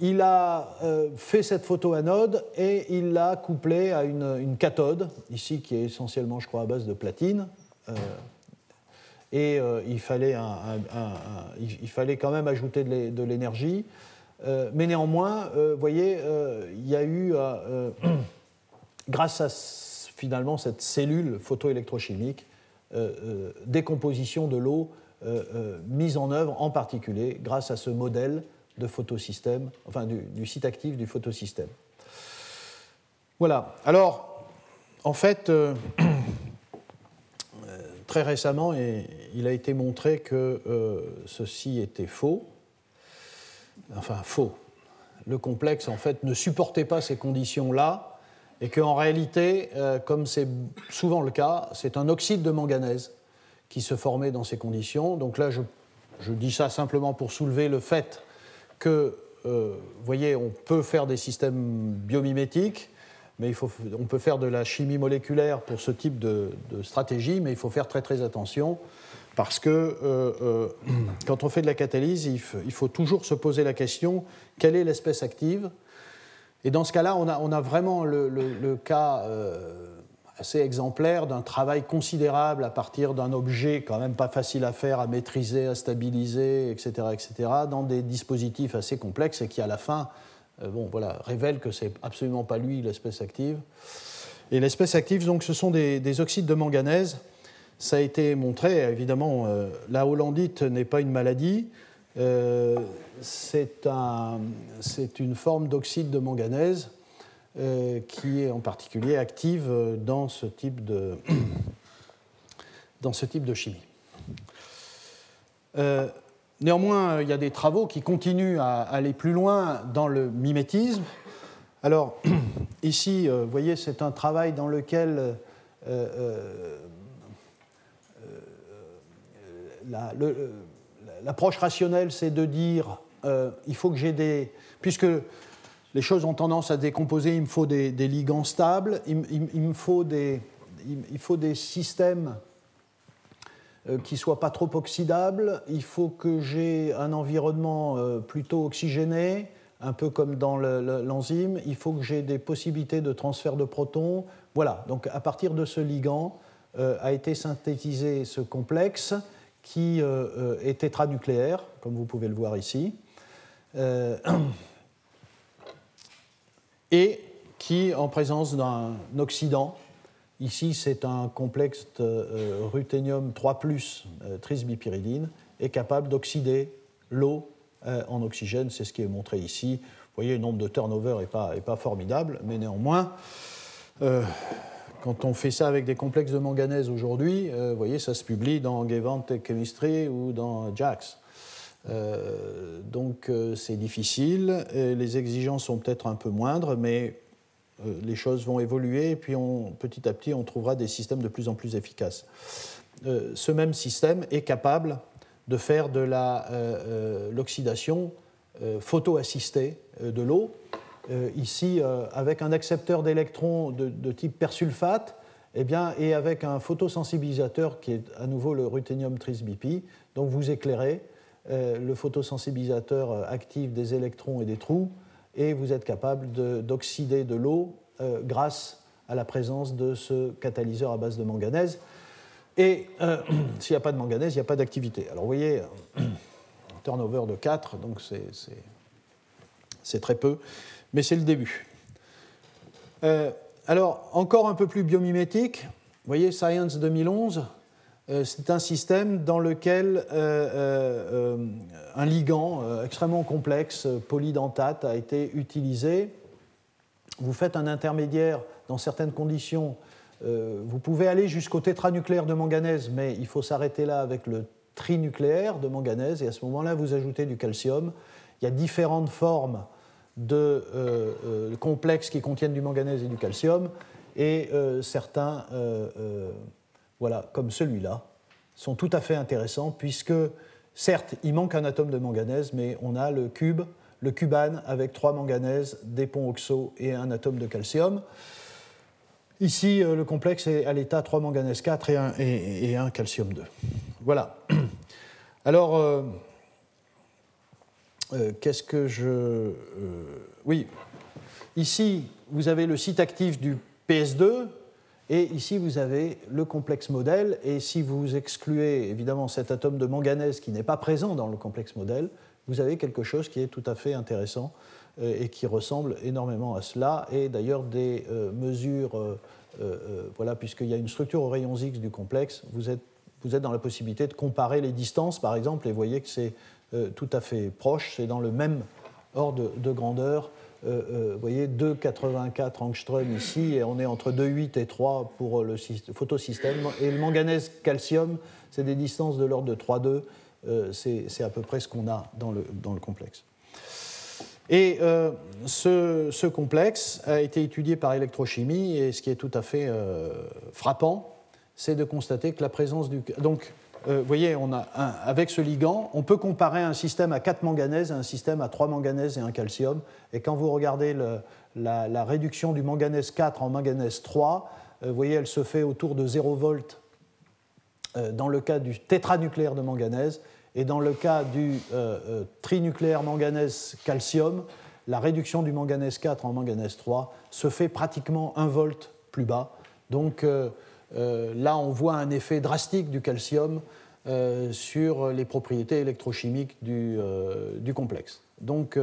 Il a fait cette photoanode et il l'a couplée à une, cathode, ici qui est essentiellement, je crois, à base de platine. et il, fallait il, fallait quand même ajouter de l'énergie. Euh, mais néanmoins, euh, vous voyez, euh, il y a eu, grâce à finalement cette cellule photoélectrochimique, décomposition de l'eau mise en œuvre en particulier grâce à ce modèle de photosystème, enfin du, site actif du photosystème. Voilà. Alors, en fait, très récemment, il a été montré que ceci était faux enfin faux. Le complexe, en fait, ne supportait pas ces conditions-là, et qu'en réalité, euh, comme c'est souvent le cas, c'est un oxyde de manganèse qui se formait dans ces conditions. Donc là, je, dis ça simplement pour soulever le fait que, euh, vous voyez, on peut faire des systèmes biomimétiques, mais il faut, on peut faire de la chimie moléculaire pour ce type de, stratégie, mais il faut faire très très attention parce que euh, euh, quand on fait de la catalyse, il, faut toujours se poser la question quelle est l'espèce active? Et dans ce cas-là, on a, vraiment le, cas assez exemplaire d'un travail considérable à partir d'un objet quand même pas facile à faire, à maîtriser, à stabiliser, etc., etc., dans des dispositifs assez complexes et qui, à la fin, bon, voilà, révèlent que c'est absolument pas lui l'espèce active. Et l'espèce active, donc, ce sont des oxydes de manganèse ça a été montré, évidemment, euh, la hollandite n'est pas une maladie, euh, c'est une forme d'oxyde de manganèse euh, qui est en particulier active dans ce type de, dans ce type de chimie. néanmoins, il y a des travaux qui continuent à aller plus loin dans le mimétisme. Alors, ici, vous voyez, c'est un travail dans lequel l'approche rationnelle, c'est de dire euh, il faut que j'ai des. Puisque les choses ont tendance à décomposer, il me faut des, ligands stables, il, me faut des, il, faut des systèmes euh, qui ne soient pas trop oxydables, il faut que j'ai un environnement euh, plutôt oxygéné, un peu comme dans l'enzyme, il faut que j'ai des possibilités de transfert de protons. Voilà, donc à partir de ce ligand a été synthétisé ce complexe qui euh, euh, est tétranucléaire, comme vous pouvez le voir ici, euh, et qui, en présence d'un oxydant, ici c'est un complexe ruthénium 3 trisbipyridine, est capable d'oxyder l'eau en oxygène, c'est ce qui est montré ici. Vous voyez, le nombre de turnover n'est pas, est pas formidable, mais néanmoins, quand on fait ça avec des complexes de manganèse aujourd'hui, euh, vous voyez, ça se publie dans Gavant Chemistry ou dans JAX. Euh, donc euh, c'est difficile, les exigences sont peut-être un peu moindres, mais les choses vont évoluer et puis petit à petit on trouvera des systèmes de plus en plus efficaces. ce même système est capable de faire de l'oxydation photo-assistée de l'eau euh, ici euh, avec un accepteur d'électrons de, type persulfate eh bien, et avec un photosensibilisateur qui est à nouveau le ruthénium trisbipi. Donc vous éclairez, euh, le photosensibilisateur active des électrons et des trous et vous êtes capable d'oxyder de, l'eau grâce à la présence de ce catalyseur à base de manganèse. Et s'il n'y a pas de manganèse, il n'y a pas d'activité. Alors vous voyez, turnover de 4, donc c'est très peu mais c'est le début. Euh, alors, encore un peu plus biomimétique, vous voyez, Science 2011, euh, c'est un système dans lequel euh, un ligand extrêmement complexe, polydentate, a été utilisé. Vous faites un intermédiaire dans certaines conditions vous pouvez aller jusqu'au tétranucléaire de manganèse, mais il faut s'arrêter là avec le trinucléaire de manganèse, et à ce moment-là, vous ajoutez du calcium. Il y a différentes formes de complexes qui contiennent du manganèse et du calcium, et certains, voilà, comme celui-là, sont tout à fait intéressants, puisque certes, il manque un atome de manganèse, mais on a le cube le cubane avec trois manganèses, des ponts oxo et un atome de calcium. Ici, euh, le complexe est à l'état 3 manganèse 4 et 1, calcium 2. Voilà. Alors, euh, euh, qu'est-ce que je... oui, ici, vous avez le site actif du PS2, et ici, vous avez le complexe modèle. Et si vous excluez évidemment cet atome de manganèse qui n'est pas présent dans le complexe modèle, vous avez quelque chose qui est tout à fait intéressant euh, et qui ressemble énormément à cela. Et d'ailleurs, des euh, mesures, euh, voilà, puisqu'il y a une structure aux rayons X du complexe, vous êtes, vous êtes dans la possibilité de comparer les distances, par exemple, et vous voyez que c'est tout à fait proche, c'est dans le même ordre de, grandeur. Vous voyez 2,84 angstrom ici, et on est entre 2,8 et 3 pour le photosystème. Et le manganèse calcium, c'est des distances de l'ordre de 3,2 euh, c'est à peu près ce qu'on a dans le, dans le, complexe. Et euh, ce, complexe a été étudié par électrochimie, et ce qui est tout à fait euh, frappant, c'est de constater que la présence du... Donc, vous voyez, on a avec ce ligand, on peut comparer un système à 4 manganèses à un système à 3 manganèses et un calcium. Et quand vous regardez la, réduction du manganèse 4 en manganèse 3, vous voyez, elle se fait autour de 0 volts euh, dans le cas du tétranucléaire de manganèse, et dans le cas du euh, euh, trinucléaire manganèse-calcium, la réduction du manganèse 4 en manganèse 3 se fait pratiquement 1 volt plus bas. Donc là, on voit un effet drastique du calcium sur les propriétés électrochimiques du, du complexe. Donc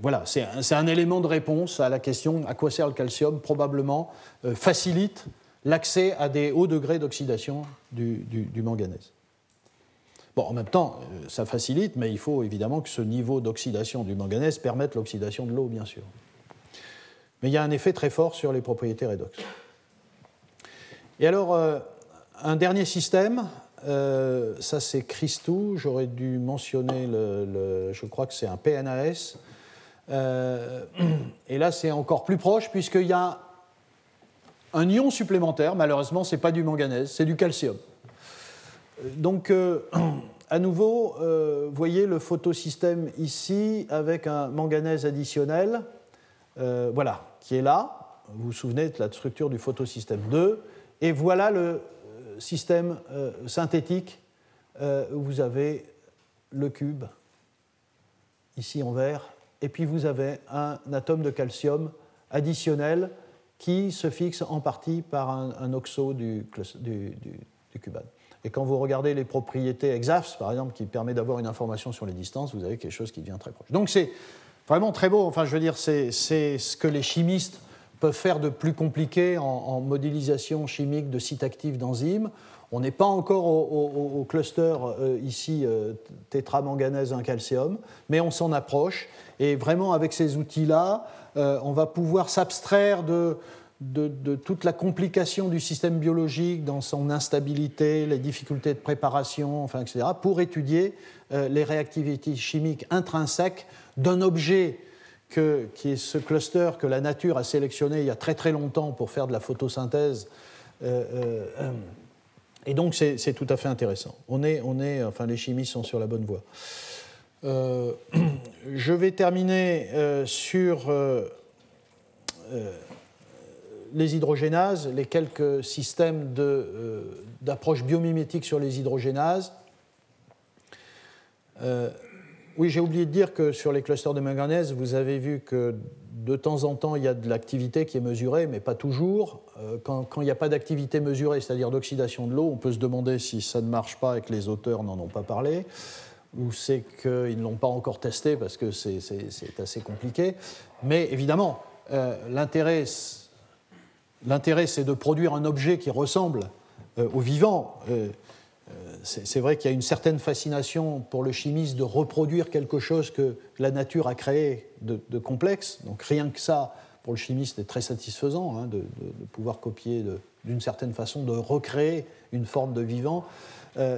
voilà, c'est un, élément de réponse à la question à quoi sert le calcium? Probablement facilite l'accès à des hauts degrés d'oxydation du, manganèse. Bon, en même temps, euh, ça facilite, mais il faut évidemment que ce niveau d'oxydation du manganèse permette l'oxydation de l'eau, bien sûr. Mais il y a un effet très fort sur les propriétés redox. Et alors, euh, un dernier système, euh, ça c'est Christou, j'aurais dû mentionner le, je crois que c'est un PNAS. et là, c'est encore plus proche, puisqu'il y a un ion supplémentaire, malheureusement, ce n'est pas du manganèse, c'est du calcium. Donc, euh, à nouveau, euh, voyez le photosystème ici avec un manganèse additionnel, euh, voilà, qui est là. Vous vous souvenez de la structure du photosystème 2. Et voilà le système synthétique où vous avez le cube, ici en vert, et puis vous avez un atome de calcium additionnel qui se fixe en partie par un, oxo du, du, cubane. Et quand vous regardez les propriétés EXAFS, par exemple, qui permet d'avoir une information sur les distances, vous avez quelque chose qui devient très proche. Donc c'est vraiment très beau. Enfin, je veux dire, c'est ce que les chimistes peuvent faire de plus compliqué en, modélisation chimique de sites actifs d'enzymes. On n'est pas encore au, cluster euh, ici euh, tétramanganèse 1 calcium, mais on s'en approche. Et vraiment, avec ces outils-là, euh, on va pouvoir s'abstraire de, toute la complication du système biologique dans son instabilité, les difficultés de préparation, enfin, etc., pour étudier euh, les réactivités chimiques intrinsèques d'un objet qui est ce cluster que la nature a sélectionné il y a très très longtemps pour faire de la photosynthèse. Euh, et donc c'est tout à fait intéressant. On est, on est, enfin les chimistes sont sur la bonne voie. Euh, je vais terminer euh, sur euh, les hydrogénases, les quelques systèmes d'approche biomimétique sur les hydrogénases. Oui, j'ai oublié de dire que sur les clusters de manganèse, vous avez vu que de temps en temps, il y a de l'activité qui est mesurée, mais pas toujours. Quand, quand il n'y a pas d'activité mesurée, c'est-à-dire d'oxydation de l'eau, on peut se demander si ça ne marche pas et que les auteurs n'en ont pas parlé ou c'est qu'ils ne l'ont pas encore testé parce que c'est assez compliqué. Mais évidemment, euh, l'intérêt, c'est de produire un objet qui ressemble euh, au vivant. Euh, c'est vrai qu'il y a une certaine fascination pour le chimiste de reproduire quelque chose que la nature a créé de, complexe. Donc rien que ça pour le chimiste est très satisfaisant hein, de, pouvoir copier d'une certaine façon, de recréer une forme de vivant.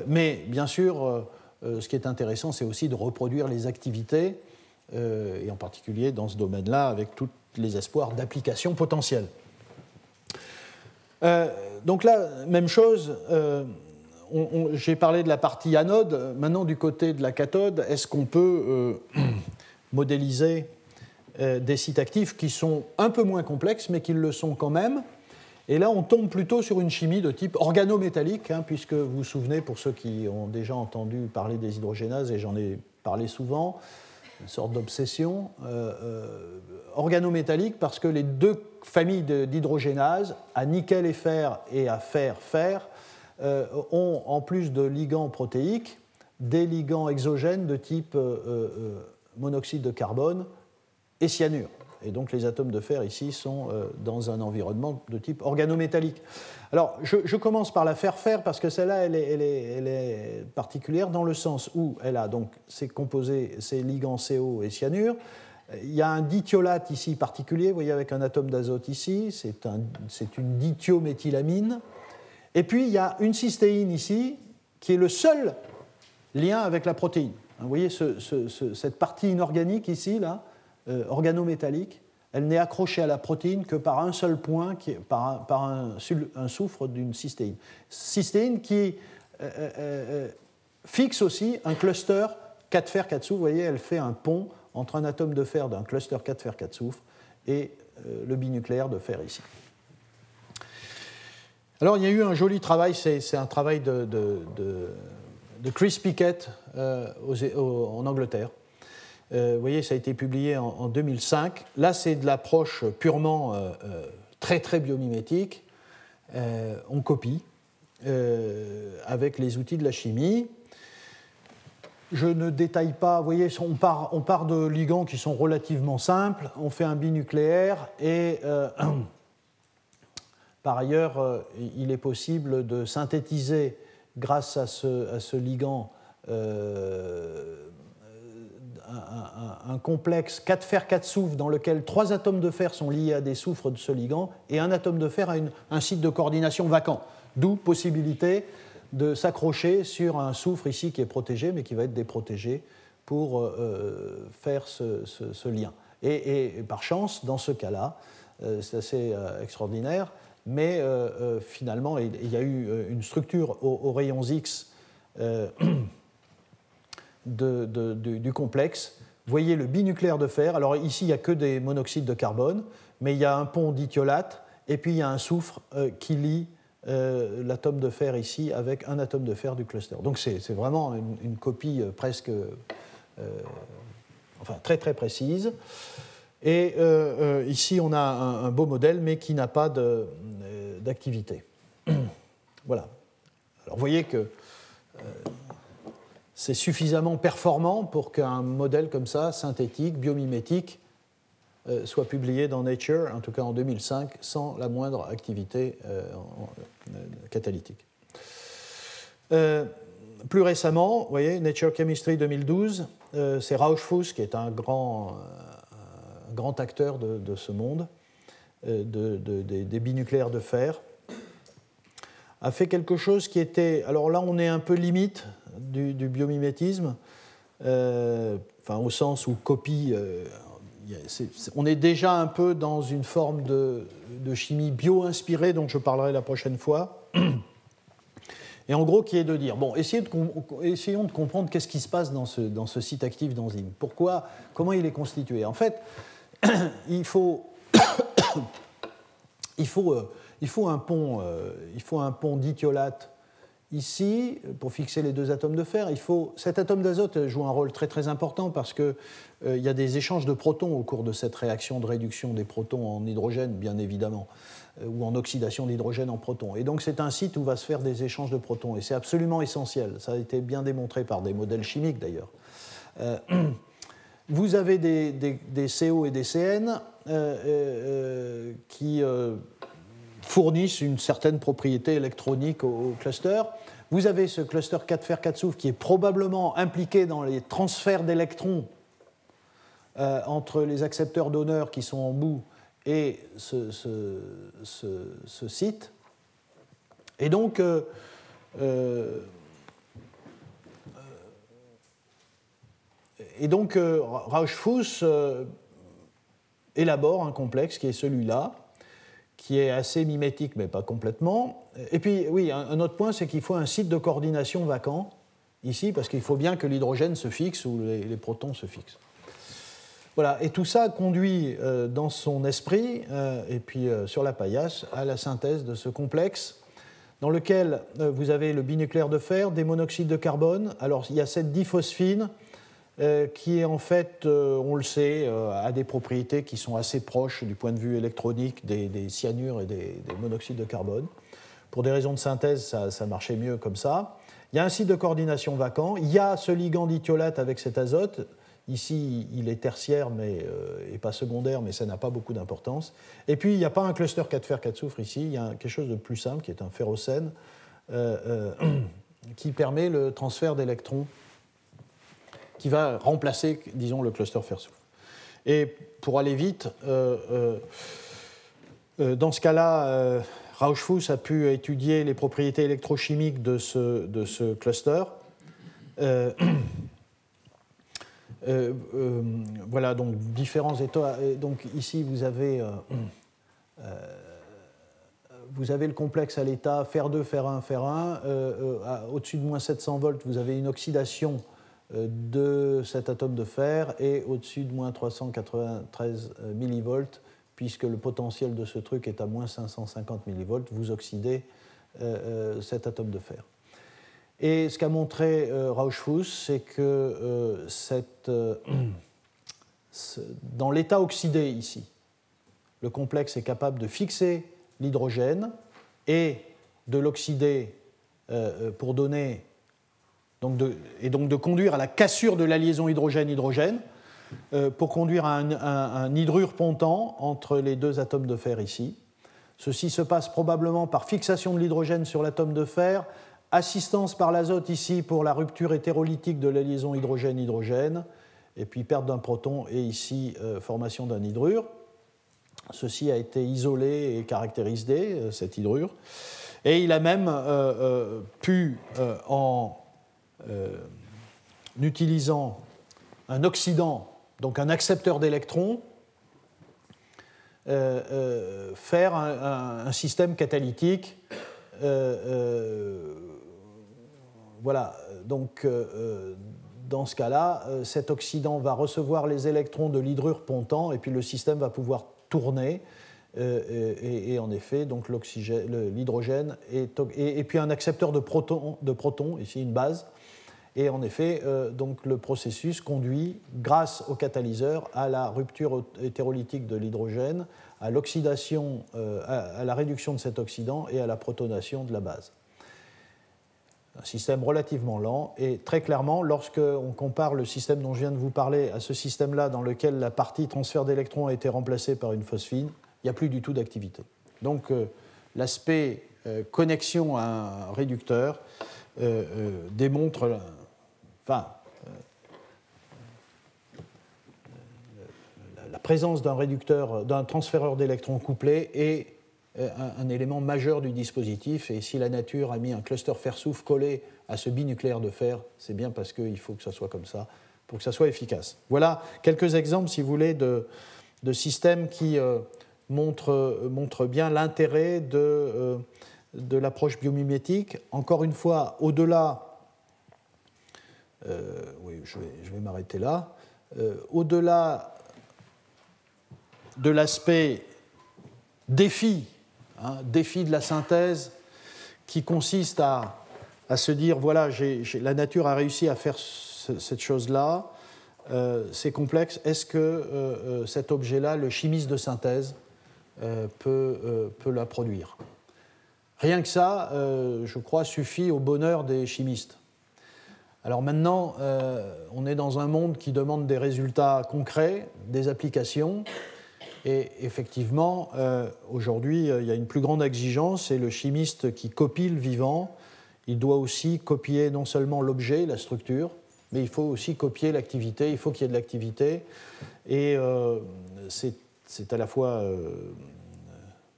mais bien sûr, ce qui est intéressant, c'est aussi de reproduire les activités, et en particulier dans ce domaine-là, avec tous les espoirs d'application potentielle. donc là, même chose, j'ai parlé de la partie anode. Maintenant, du côté de la cathode, est-ce qu'on peut euh, modéliser euh, des sites actifs qui sont un peu moins complexes, mais qui le sont quand même? Et là, on tombe plutôt sur une chimie de type organométallique, hein, puisque vous vous souvenez, pour ceux qui ont déjà entendu parler des hydrogénases, et j'en ai parlé souvent, une sorte d'obsession, euh, organométallique parce que les deux familles d'hydrogénases, à nickel et fer et à fer-fer, euh, ont, en plus de ligands protéiques, des ligands exogènes de type euh, euh, monoxyde de carbone et cyanure. Et donc les atomes de fer ici sont dans un environnement de type organométallique. Alors je, commence par la fer-fer parce que celle-là, elle, est, particulière dans le sens où elle a donc ses composés, ses ligands CO et cyanure. Il y a un dithiolate ici particulier, vous voyez avec un atome d'azote ici, c'est un, une dithiométhylamine. Et puis il y a une cystéine ici, qui est le seul lien avec la protéine. Vous voyez cette partie inorganique ici, là, euh, organométallique, elle n'est accrochée à la protéine que par un seul point, par, un, soufre d'une cystéine. Cystéine qui euh, euh, fixe aussi un cluster 4 fer 4 soufre. Vous voyez, elle fait un pont entre un atome de fer d'un cluster 4 fer 4 soufre et le binucléaire de fer ici. Alors, il y a eu un joli travail, c'est un travail de, Chris Pickett euh, en Angleterre. Euh, vous voyez, ça a été publié en, 2005. Là, c'est de l'approche purement euh, très, très biomimétique. on copie avec les outils de la chimie. Je ne détaille pas, vous voyez, on part, on part de ligands qui sont relativement simples, on fait un binucléaire et Par ailleurs, euh, il est possible de synthétiser, grâce à ce, ligand, euh, un, complexe 4 fer 4 soufre dans lequel trois atomes de fer sont liés à des soufres de ce ligand et un atome de fer a un site de coordination vacant. D'où possibilité de s'accrocher sur un soufre ici qui est protégé mais qui va être déprotégé pour euh, faire ce, lien. Et, par chance, dans ce cas-là, c'est assez extraordinaire, mais euh, euh, finalement, il, y a eu euh, une structure aux, rayons X du complexe. Vous voyez le binucléaire de fer. Alors ici, il n'y a que des monoxydes de carbone, mais il y a un pont dithiolate, et puis il y a un soufre qui lie l'atome de fer ici avec un atome de fer du cluster. Donc c'est vraiment une, copie presque, enfin très très précise. Et ici, on a un, beau modèle, mais qui n'a pas euh, d'activité. voilà. Alors, vous voyez que c'est suffisamment performant pour qu'un modèle comme ça, synthétique, biomimétique, soit publié dans Nature, en tout cas en 2005, sans la moindre activité catalytique. plus récemment, voyez, Nature Chemistry 2012, c'est Rauschfuss, qui est un grand grand acteur de, ce monde, euh, des binucléaires de fer, a fait quelque chose qui était. Alors là, on est un peu limite du, biomimétisme, euh, enfin, au sens où copie. Euh, on est déjà un peu dans une forme de, chimie bio-inspirée, dont je parlerai la prochaine fois. Et en gros, qui est de dire, bon, essayons de, essayons de comprendre qu'est-ce qui se passe dans ce, dans ce site actif d'enzyme. Pourquoi, comment il est constitué? En fait, il faut, il faut, euh, il faut un pont, euh, il faut un pont dithiolate ici pour fixer les deux atomes de fer. Il faut, cet atome d'azote joue un rôle très très important parce qu'il euh, y a des échanges de protons au cours de cette réaction de réduction des protons en hydrogène, bien évidemment, ou en oxydation d'hydrogène en protons. Et donc c'est un site où va se faire des échanges de protons et c'est absolument essentiel. Ça a été bien démontré par des modèles chimiques d'ailleurs. Vous avez des, CO et des CN qui fournissent une certaine propriété électronique au, cluster. Vous avez ce cluster 4 fer 4 soufre qui est probablement impliqué dans les transferts d'électrons entre les accepteurs donneurs qui sont en bout et ce, site. Et donc, euh, euh, et donc Rauschfuss élabore un complexe qui est celui-là, qui est assez mimétique, mais pas complètement. Et puis, oui, un, autre point, c'est qu'il faut un site de coordination vacant, ici, parce qu'il faut bien que l'hydrogène se fixe ou les, protons se fixent. Voilà, et tout ça conduit euh, dans son esprit, euh, et puis euh, sur la paillasse, à la synthèse de ce complexe, dans lequel vous avez le binucléaire de fer, des monoxydes de carbone. Alors, il y a cette diphosphine qui est en fait, euh, on le sait, euh, a des propriétés qui sont assez proches du point de vue électronique des, cyanures et des, monoxydes de carbone. Pour des raisons de synthèse, ça, marchait mieux comme ça. Il y a un site de coordination vacant. Il y a ce ligand dithiolate avec cet azote. Ici, il est tertiaire mais, et pas secondaire, mais ça n'a pas beaucoup d'importance. Et puis, il n'y a pas un cluster 4 fer 4 soufre ici. Il y a quelque chose de plus simple qui est un ferrocène qui permet le transfert d'électrons qui va remplacer, disons, le cluster fer-soufre. Et pour aller vite, euh, euh, euh, dans ce cas-là, Rauschfuss a pu étudier les propriétés électrochimiques de ce, de ce cluster. voilà, donc différents états. Donc ici, vous avez, vous avez le complexe à l'état fer 2, fer 1, fer 1. Au-dessus de moins 700 volts, vous avez une oxydation euh, de cet atome de fer et au-dessus de moins 393 euh, millivolts, puisque le potentiel de ce truc est à moins 550 millivolts, vous oxydez euh, cet atome de fer. Et ce qu'a montré Rauschfuss, c'est que cette, dans l'état oxydé ici, le complexe est capable de fixer l'hydrogène et de l'oxyder pour donner et donc de conduire à la cassure de la liaison hydrogène-hydrogène euh, pour conduire à un, hydrure pontant entre les deux atomes de fer ici. Ceci se passe probablement par fixation de l'hydrogène sur l'atome de fer, assistance par l'azote ici pour la rupture hétérolytique de la liaison hydrogène-hydrogène, et puis perte d'un proton et ici euh, formation d'un hydrure. Ceci a été isolé et caractérisé, euh, cette hydrure. Et il a même pu, en euh, utilisant un oxydant, donc un accepteur d'électrons, euh, euh, faire un, système catalytique. voilà, donc dans ce cas-là, cet oxydant va recevoir les électrons de l'hydrure pontant et puis le système va pouvoir tourner. et, en effet, donc l'hydrogène et, et, puis un accepteur de protons, de protons, ici une base, et en effet, euh, donc le processus conduit, grâce au catalyseur, à la rupture hétérolytique de l'hydrogène, à l'oxydation, euh, à, la réduction de cet oxydant et à la protonation de la base. Un système relativement lent et très clairement, lorsqu'on compare le système dont je viens de vous parler à ce système-là dans lequel la partie transfert d'électrons a été remplacée par une phosphine, il n'y a plus du tout d'activité. Donc euh, l'aspect connexion à un réducteur démontre enfin, euh, la présence d'un réducteur, d'un transféreur d'électrons couplé est euh, un, élément majeur du dispositif. Et si la nature a mis un cluster fer-soufre collé à ce binucléaire de fer, c'est bien parce qu'il faut que ça soit comme ça, pour que ça soit efficace. Voilà quelques exemples, si vous voulez, de, systèmes qui euh, montrent, bien l'intérêt de, l'approche biomimétique. Encore une fois, au-delà euh, oui, je vais, m'arrêter là. Euh, au-delà de l'aspect défi, hein, défi de la synthèse, qui consiste à, se dire voilà, la nature a réussi à faire cette chose-là, euh, c'est complexe. Est-ce que cet objet-là, le chimiste de synthèse, peut, la produire? Rien que ça, je crois, suffit au bonheur des chimistes. Alors maintenant, euh, on est dans un monde qui demande des résultats concrets, des applications. Et effectivement, euh, aujourd'hui, euh, il y a une plus grande exigence et le chimiste qui copie le vivant, il doit aussi copier non seulement l'objet, la structure, mais il faut aussi copier l'activité, il faut qu'il y ait de l'activité. Et c'est c'est à la fois.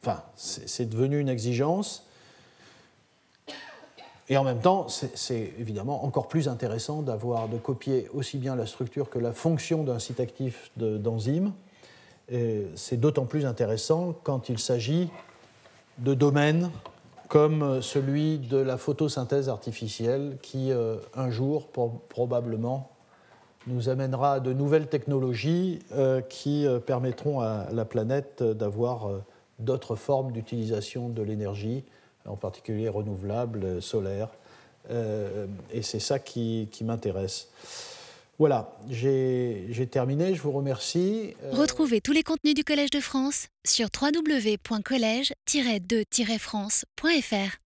enfin, c'est devenu une exigence. Et en même temps, c'est évidemment encore plus intéressant d'avoir de copier aussi bien la structure que la fonction d'un site actif d'enzyme. c'est d'autant plus intéressant quand il s'agit de domaines comme celui de la photosynthèse artificielle qui, euh, un jour, probablement, nous amènera à de nouvelles technologies euh, qui euh, permettront à la planète d'avoir d'autres formes d'utilisation de l'énergie, en particulier renouvelable, solaire. et c'est ça qui, qui m'intéresse. Voilà, j'ai terminé, je vous remercie. Retrouvez tous les contenus du Collège de France sur www.colège-2-france.fr.